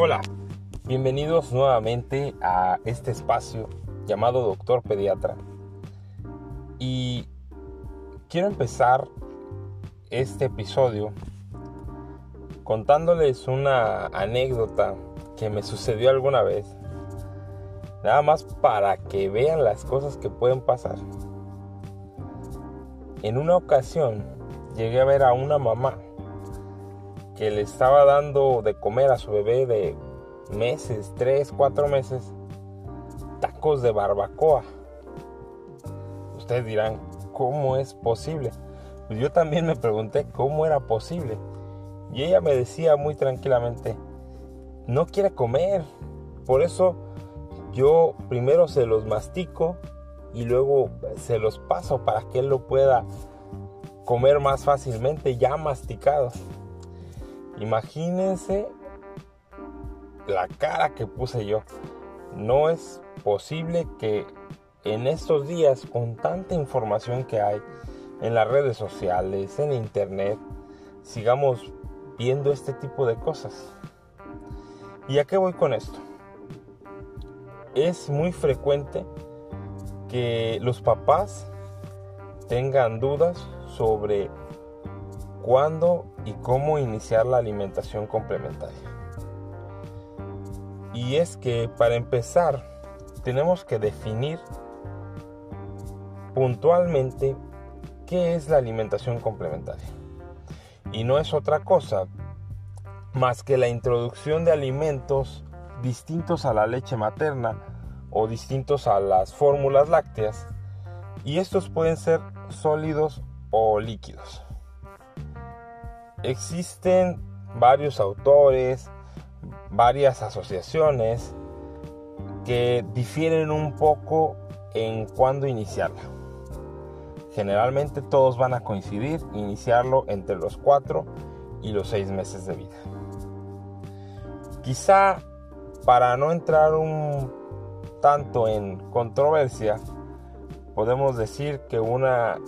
Hola, bienvenidos nuevamente a este espacio llamado Doctor Pediatra. Y quiero empezar este episodio contándoles una anécdota que me sucedió alguna vez. Nada más para que vean las cosas que pueden pasar. En una ocasión llegué a ver a una mamá que le estaba dando de comer a su bebé de meses, 3, 4 meses, tacos de barbacoa. Ustedes dirán, ¿cómo es posible? Pues yo también me pregunté cómo era posible. Y ella me decía muy tranquilamente, no quiere comer. Por eso yo primero se los mastico y luego se los paso para que él lo pueda comer más fácilmente ya masticados. Imagínense la cara que puse yo. No es posible que en estos días, con tanta información que hay en las redes sociales, en internet, sigamos viendo este tipo de cosas. ¿Y a qué voy con esto? Es muy frecuente que los papás tengan dudas sobre cuándo y cómo iniciar la alimentación complementaria. Y es que para empezar tenemos que definir puntualmente qué es la alimentación complementaria. Y no es otra cosa más que la introducción de alimentos distintos a la leche materna o distintos a las fórmulas lácteas y estos pueden ser sólidos o líquidos. Existen varios autores, varias asociaciones que difieren un poco en cuándo iniciarla. Generalmente todos van a coincidir iniciarlo entre los 4 y los 6 meses de vida. Quizá para no entrar un tanto en controversia, podemos decir que una,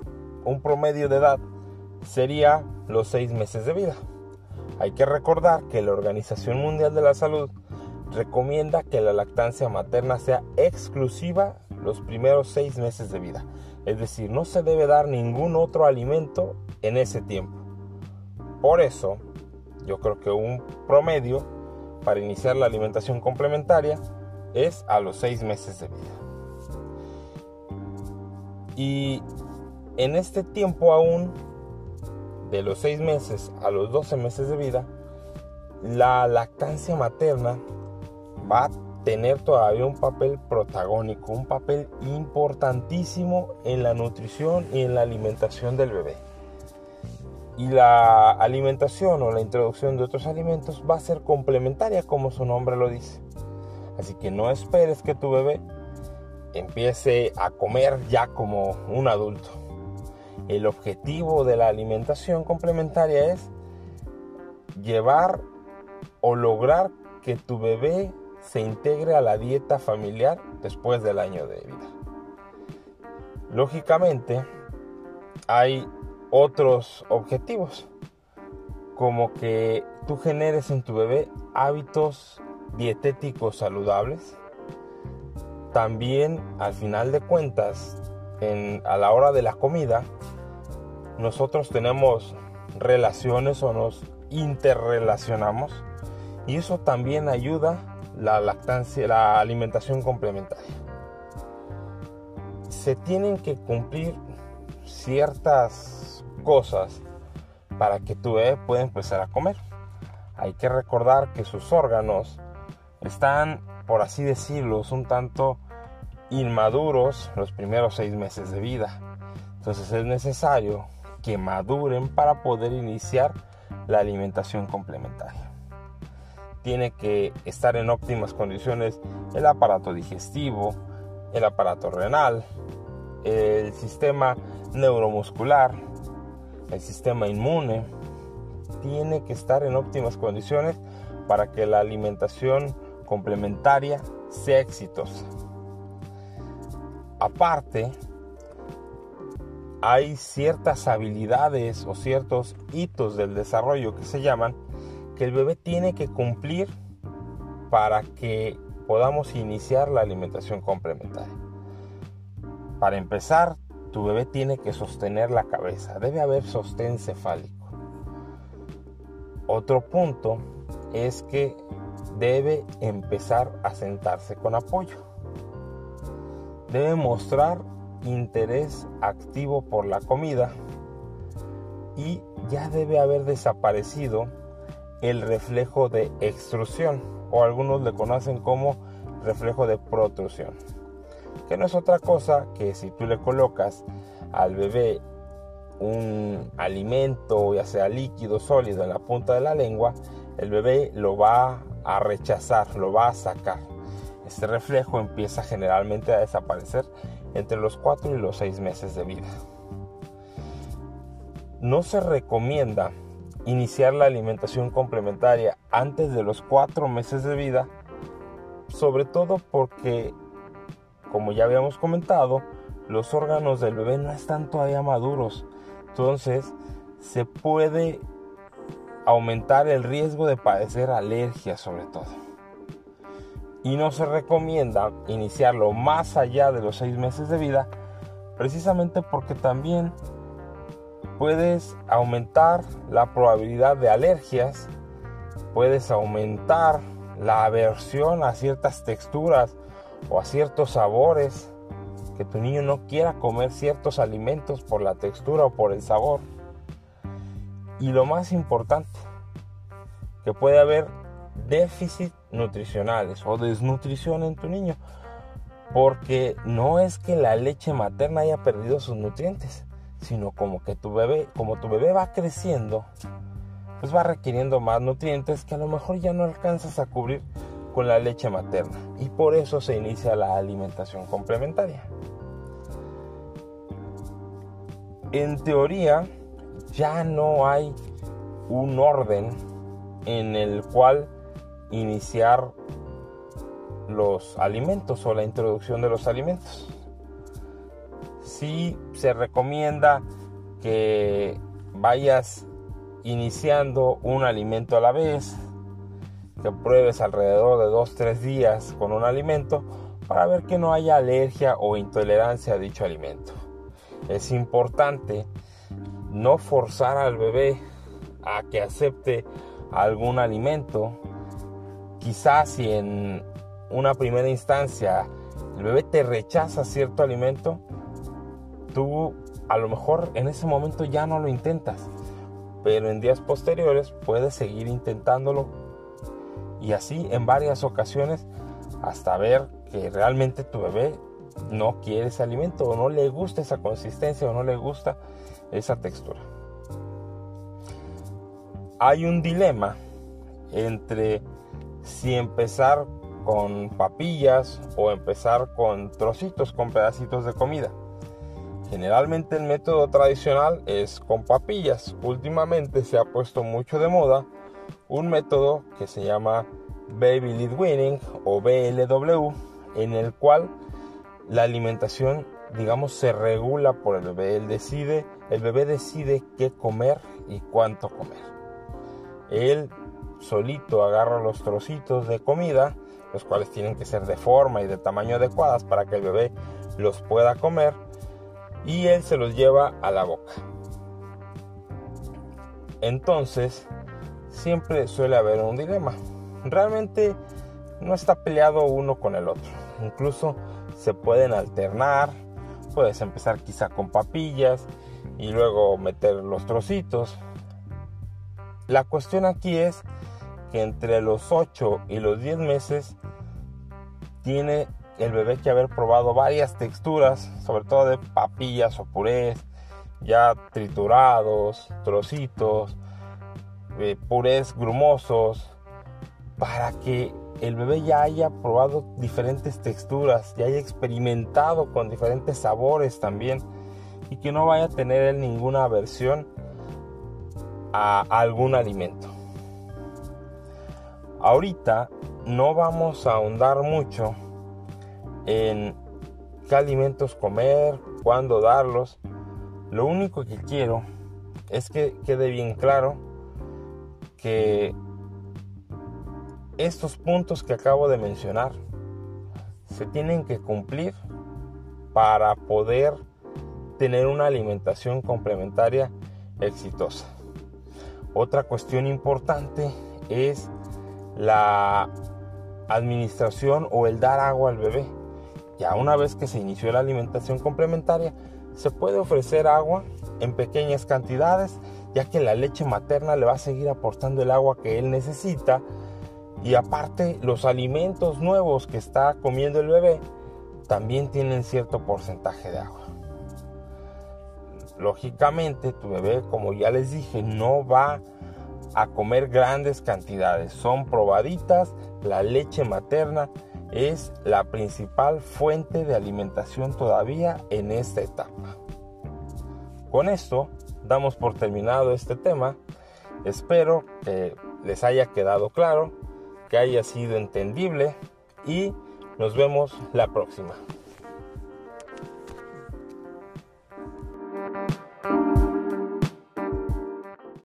un promedio de edad sería los seis meses de vida. Hay que recordar que la Organización Mundial de la Salud recomienda que la lactancia materna sea exclusiva los primeros seis meses de vida. Es decir, no se debe dar ningún otro alimento en ese tiempo. Por eso, yo creo que un promedio para iniciar la alimentación complementaria es a los seis meses de vida. Y en este tiempo aún de los 6 meses a los 12 meses de vida, la lactancia materna va a tener todavía un papel protagónico, un papel importantísimo en la nutrición y en la alimentación del bebé. Y la alimentación o la introducción de otros alimentos va a ser complementaria como su nombre lo dice. Así que no esperes que tu bebé empiece a comer ya como un adulto. El objetivo de la alimentación complementaria es llevar o lograr que tu bebé se integre a la dieta familiar después del año de vida. Lógicamente, hay otros objetivos, como que tú generes en tu bebé hábitos dietéticos saludables. También, al final de cuentas, a la hora de la comida, nosotros tenemos relaciones o nos interrelacionamos y eso también ayuda la lactancia, la alimentación complementaria. Se tienen que cumplir ciertas cosas para que tu bebé pueda empezar a comer. Hay que recordar que sus órganos están, por así decirlo, un tanto inmaduros los primeros seis meses de vida. Entonces es necesario que maduren para poder iniciar la alimentación complementaria. Tiene que estar en óptimas condiciones el aparato digestivo, el aparato renal, el sistema neuromuscular, el sistema inmune. Tiene que estar en óptimas condiciones para que la alimentación complementaria sea exitosa. Aparte, hay ciertas habilidades o ciertos hitos del desarrollo que se llaman que el bebé tiene que cumplir para que podamos iniciar la alimentación complementaria. Para empezar, tu bebé tiene que sostener la cabeza, debe haber sostén cefálico. Otro punto es que debe empezar a sentarse con apoyo. Debe mostrar interés activo por la comida y ya debe haber desaparecido el reflejo de extrusión o algunos le conocen como reflejo de protrusión que no es otra cosa que si tú le colocas al bebé un alimento ya sea líquido sólido en la punta de la lengua el bebé lo va a rechazar lo va a sacar. Este reflejo empieza generalmente a desaparecer entre los 4 y los 6 meses de vida no se recomienda iniciar la alimentación complementaria antes de los 4 meses de vida, sobre todo porque, como ya habíamos comentado, los órganos del bebé no están todavía maduros. Entonces, se puede aumentar el riesgo de padecer alergias sobre todo. Y no se recomienda iniciarlo más allá de los 6 meses de vida, precisamente porque también puedes aumentar la probabilidad de alergias, puedes aumentar la aversión a ciertas texturas o a ciertos sabores, que tu niño no quiera comer ciertos alimentos por la textura o por el sabor. Y lo más importante, que puede haber déficit nutricionales o desnutrición en tu niño, porque no es que la leche materna haya perdido sus nutrientes, sino como que tu bebé, como tu bebé va creciendo, pues va requiriendo más nutrientes que a lo mejor ya no alcanzas a cubrir con la leche materna y por eso se inicia la alimentación complementaria. En teoría ya no hay un orden en el cual iniciar los alimentos o la introducción de los alimentos sí se recomienda que vayas iniciando un alimento a la vez, que pruebes alrededor de 2-3 días con un alimento para ver que no haya alergia o intolerancia a dicho alimento. Es importante no forzar al bebé a que acepte algún alimento. Quizás si en una primera instancia el bebé te rechaza cierto alimento, tú a lo mejor en ese momento ya no lo intentas, pero en días posteriores puedes seguir intentándolo y así en varias ocasiones hasta ver que realmente tu bebé no quiere ese alimento o no le gusta esa consistencia o no le gusta esa textura. Hay un dilema entre si empezar con papillas o empezar con trocitos, con pedacitos de comida. Generalmente el método tradicional es con papillas. Últimamente se ha puesto mucho de moda un método que se llama Baby Lead Winning o BLW, en el cual la alimentación, digamos, se regula por el bebé. Decide, el bebé decide qué comer y cuánto comer. Solito agarra los trocitos de comida, los cuales tienen que ser de forma y de tamaño adecuadas para que el bebé los pueda comer y él se los lleva a la boca. Entonces, siempre suele haber un dilema. Realmente no está peleado uno con el otro. Incluso se pueden alternar. Puedes empezar quizá con papillas y luego meter los trocitos. La cuestión aquí es que entre los 8 y los 10 meses tiene el bebé que haber probado varias texturas, sobre todo de papillas o purés, ya triturados, trocitos, eh, purés grumosos, para que el bebé ya haya probado diferentes texturas, ya haya experimentado con diferentes sabores también y que no vaya a tener ninguna aversión a algún alimento. Ahorita no vamos a ahondar mucho en qué alimentos comer, cuándo darlos. Lo único que quiero es que quede bien claro que estos puntos que acabo de mencionar se tienen que cumplir para poder tener una alimentación complementaria exitosa. Otra cuestión importante es la administración o el dar agua al bebé. Ya una vez que se inició la alimentación complementaria, se puede ofrecer agua en pequeñas cantidades, ya que la leche materna le va a seguir aportando el agua que él necesita y aparte los alimentos nuevos que está comiendo el bebé también tienen cierto porcentaje de agua. Lógicamente tu bebé, como ya les dije, no va a comer grandes cantidades. Son probaditas. La leche materna es la principal fuente de alimentación todavía en esta etapa. Con esto damos por terminado este tema. Espero que les haya quedado claro, que haya sido entendible y nos vemos la próxima.